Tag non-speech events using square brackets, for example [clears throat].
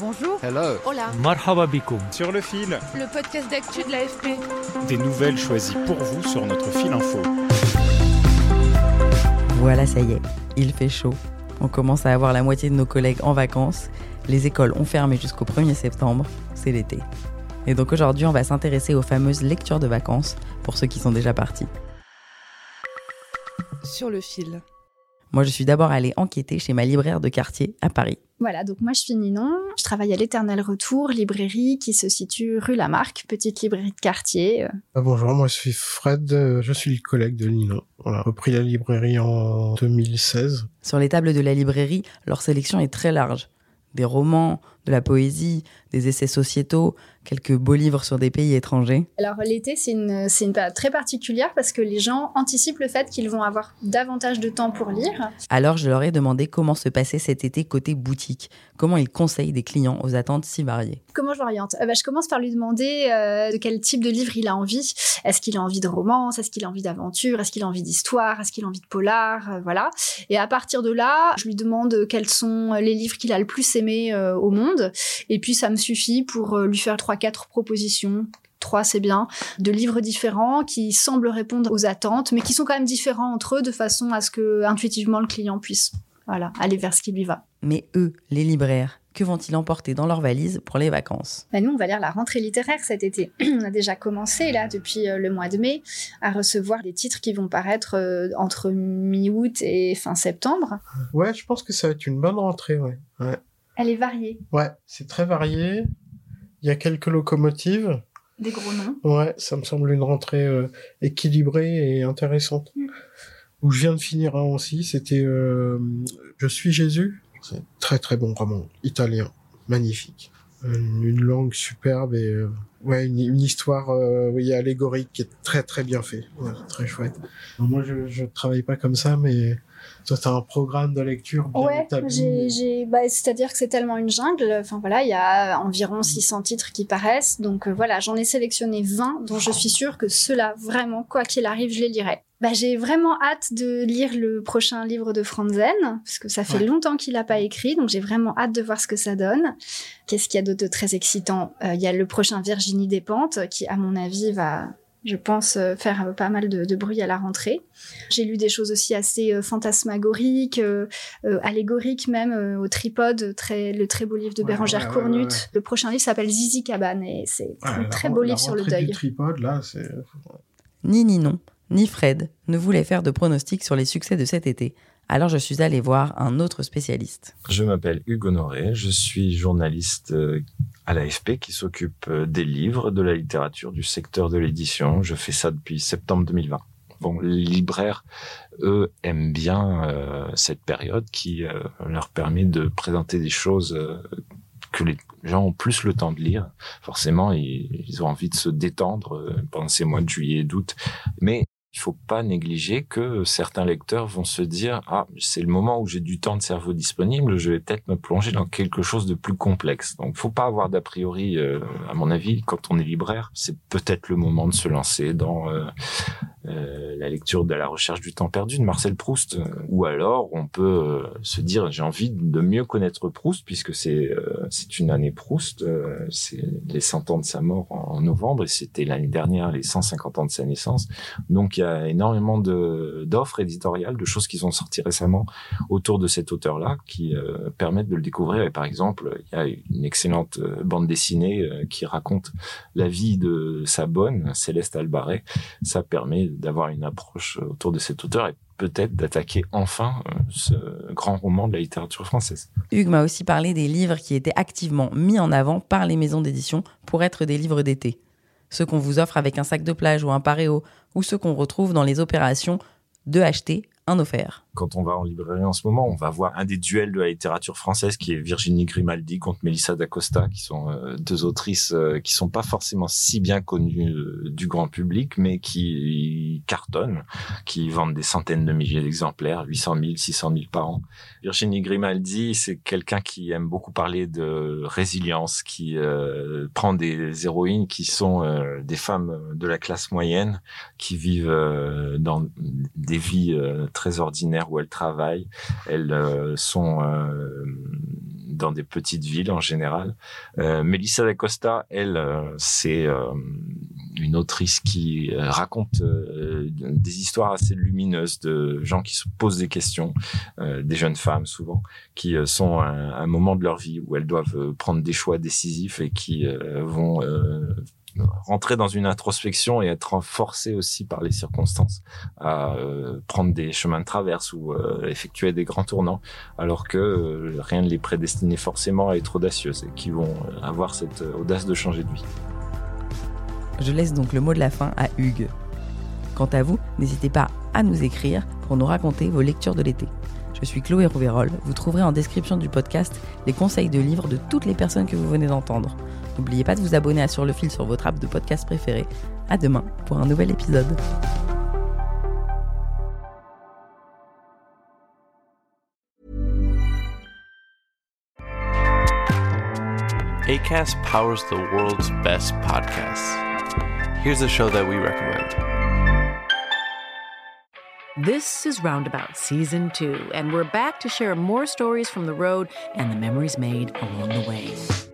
Bonjour. Hello. Hola. Marhaba bikoum. Sur le fil, Le podcast d'actu de l'AFP. des nouvelles choisies pour vous sur notre fil info. Voilà, ça y est, il fait chaud. On commence à avoir la moitié de nos collègues en vacances. Les écoles ont fermé jusqu'au 1er septembre. C'est l'été. Et donc aujourd'hui, on va s'intéresser aux fameuses lectures de vacances pour ceux qui sont déjà partis. Sur le fil. Moi, je suis d'abord allée enquêter chez ma libraire de quartier à Paris. Voilà, donc moi je suis Ninon, je travaille à l'Éternel Retour, librairie qui se situe rue Lamarck, petite librairie de quartier. euh, Ah, bonjour, moi je suis Fred, euh, je suis le collègue de Ninon. On a repris la librairie en 2016. Sur les tables de la librairie, leur sélection est très large. Des romans, de la poésie, des essais sociétaux, quelques beaux livres sur des pays étrangers. Alors l'été c'est une, c'est une période très particulière parce que les gens anticipent le fait qu'ils vont avoir davantage de temps pour lire. Alors je leur ai demandé comment se passait cet été côté boutique, comment ils conseillent des clients aux attentes si variées. Comment je l'oriente Euh, bah, Je commence par lui demander euh, de quel type de livre il a envie. Est-ce qu'il a envie de romance? Est-ce qu'il a envie d'aventure? Est-ce qu'il a envie d'histoire? Est-ce qu'il a envie de polar? Euh, Voilà. Et à partir de là, je lui demande quels sont les livres qu'il a le plus aimé euh, au monde. Et puis ça me suffit pour euh, lui faire trois, quatre propositions. Trois, c'est bien, de livres différents qui semblent répondre aux attentes, mais qui sont quand même différents entre eux de façon à ce que intuitivement le client puisse, voilà, aller vers ce qui lui va. Mais eux, les libraires, que vont-ils emporter dans leurs valises pour les vacances? Bah, nous, on va lire la rentrée littéraire cet été. [clears throat] on a déjà commencé, là, depuis euh, le mois de mai, à recevoir des titres qui vont paraître euh, entre mi-août et fin septembre. Ouais, je pense que ça va être une bonne rentrée, ouais. Ouais, Elle est variée, ouais c'est très varié. Il y a quelques locomotives. des gros noms. Ouais, ça me semble une rentrée euh, équilibrée et intéressante. Mm. Où je viens de finir un aussi, c'était euh, Je suis Jésus. C'est un très très bon roman, italien, magnifique. Une, une langue superbe et euh, ouais, une, une histoire euh, oui, allégorique qui est très très bien fait, ouais, très chouette. Moi, je je travaille pas comme ça, mais toi, t'as un programme de lecture bien Ouais, j'ai, bah, c'est-à-dire que c'est tellement une jungle. Enfin voilà, il y a environ 600 titres qui paraissent. Donc euh, voilà, j'en ai sélectionné 20 dont je suis sûre que ceux-là, vraiment, quoi qu'il arrive, je les lirai. Bah, j'ai vraiment hâte de lire le prochain livre de Franzen, parce que ça fait Ouais. longtemps qu'il n'a pas écrit, donc j'ai vraiment hâte de voir ce que ça donne. Qu'est-ce qu'il y a d'autre de très excitant? Euh, Il y a le prochain Virginie Despentes, qui, à mon avis, va, je pense, euh, faire euh, pas mal de, de bruit à la rentrée. J'ai lu des choses aussi assez euh, fantasmagoriques, euh, euh, allégoriques même, euh, au tripode, très, le très beau livre de Ouais, Bérangère ouais, ouais, Cournut. ouais, ouais. Le prochain livre s'appelle Zizi Cabane et c'est Ouais, un la très beau la livre sur le deuil. tripode, là, c'est Ni Ninon, ni Fred ne voulaient faire de pronostics sur les succès de cet été. Alors je suis allée voir un autre spécialiste. Je m'appelle Hugo Honoré, je suis journaliste euh, à l'AFP qui s'occupe euh, des livres, de la littérature, du secteur de l'édition. Je fais ça depuis septembre 2020. Bon, les libraires, eux, aiment bien euh, cette période qui leur permet de présenter des choses que les gens ont plus le temps de lire. Forcément, ils, ils ont envie de se détendre pendant ces mois de juillet et d'août. Mais il faut pas négliger que certains lecteurs vont se dire ah c'est le moment où j'ai du temps de cerveau disponible je vais peut-être me plonger dans quelque chose de plus complexe donc faut pas avoir d'a priori euh, à mon avis quand on est libraire c'est peut-être le moment de se lancer dans euh, euh, la lecture de la recherche du temps perdu de Marcel Proust Euh, ou alors on peut euh, se dire j'ai envie de mieux connaître Proust puisque c'est euh, c'est une année Proust c'est les 100 ans de sa mort en, novembre et c'était l'année dernière les 150 ans de sa naissance donc il y a énormément de d'offres éditoriales, de choses qui sont sorties récemment autour de cet auteur-là, qui permettent de le découvrir. Et par exemple, il y a une excellente bande dessinée qui raconte la vie de sa bonne, Céleste Albaret. Ça permet d'avoir une approche autour de cet auteur et peut-être d'attaquer enfin euh, ce grand roman de la littérature française. Hugues m'a aussi parlé des livres qui étaient activement mis en avant par les maisons d'édition pour être des livres d'été. Ceux qu'on vous offre avec un sac de plage ou un paréo, ou ceux qu'on retrouve dans les opérations de acheter Quand on va en librairie en ce moment, on va voir un des duels de la littérature française qui est Virginie Grimaldi contre Melissa d'Acosta, qui sont euh, deux autrices euh, qui sont pas forcément si bien connues euh, du grand public, mais qui cartonnent, qui vendent des centaines de milliers d'exemplaires, 800 000, 600 000 par an. Virginie Grimaldi, c'est quelqu'un qui aime beaucoup parler de résilience, qui prend des héroïnes qui sont des femmes de la classe moyenne, qui vivent dans des vies très ordinaires où elles travaillent. Elles euh, sont euh, dans des petites villes en général. Euh, Melissa Costa, elle, c'est une autrice qui raconte des histoires assez lumineuses de gens qui se posent des questions, des jeunes femmes souvent, qui sont à un, moment de leur vie où elles doivent prendre des choix décisifs et qui vont rentrer dans une introspection et être forcé aussi par les circonstances à euh, prendre des chemins de traverse ou euh, effectuer des grands tournants, alors que euh, rien ne les prédestinait forcément à être audacieuses et qui vont avoir cette audace de changer de vie. Je laisse donc le mot de la fin à Hugues. Quant à vous, n'hésitez pas à nous écrire pour nous raconter vos lectures de l'été. Je suis Chloé Rouverol. Vous trouverez en description du podcast les conseils de livres de toutes les personnes que vous venez d'entendre. N'oubliez pas de vous abonner à Sur le fil sur votre app de podcast préféré. À demain pour un nouvel épisode. ACAST powers the world's best podcasts. Here's a show that we recommend. This is Roundabout Season 2, and we're back to share more stories from the road and the memories made along the way.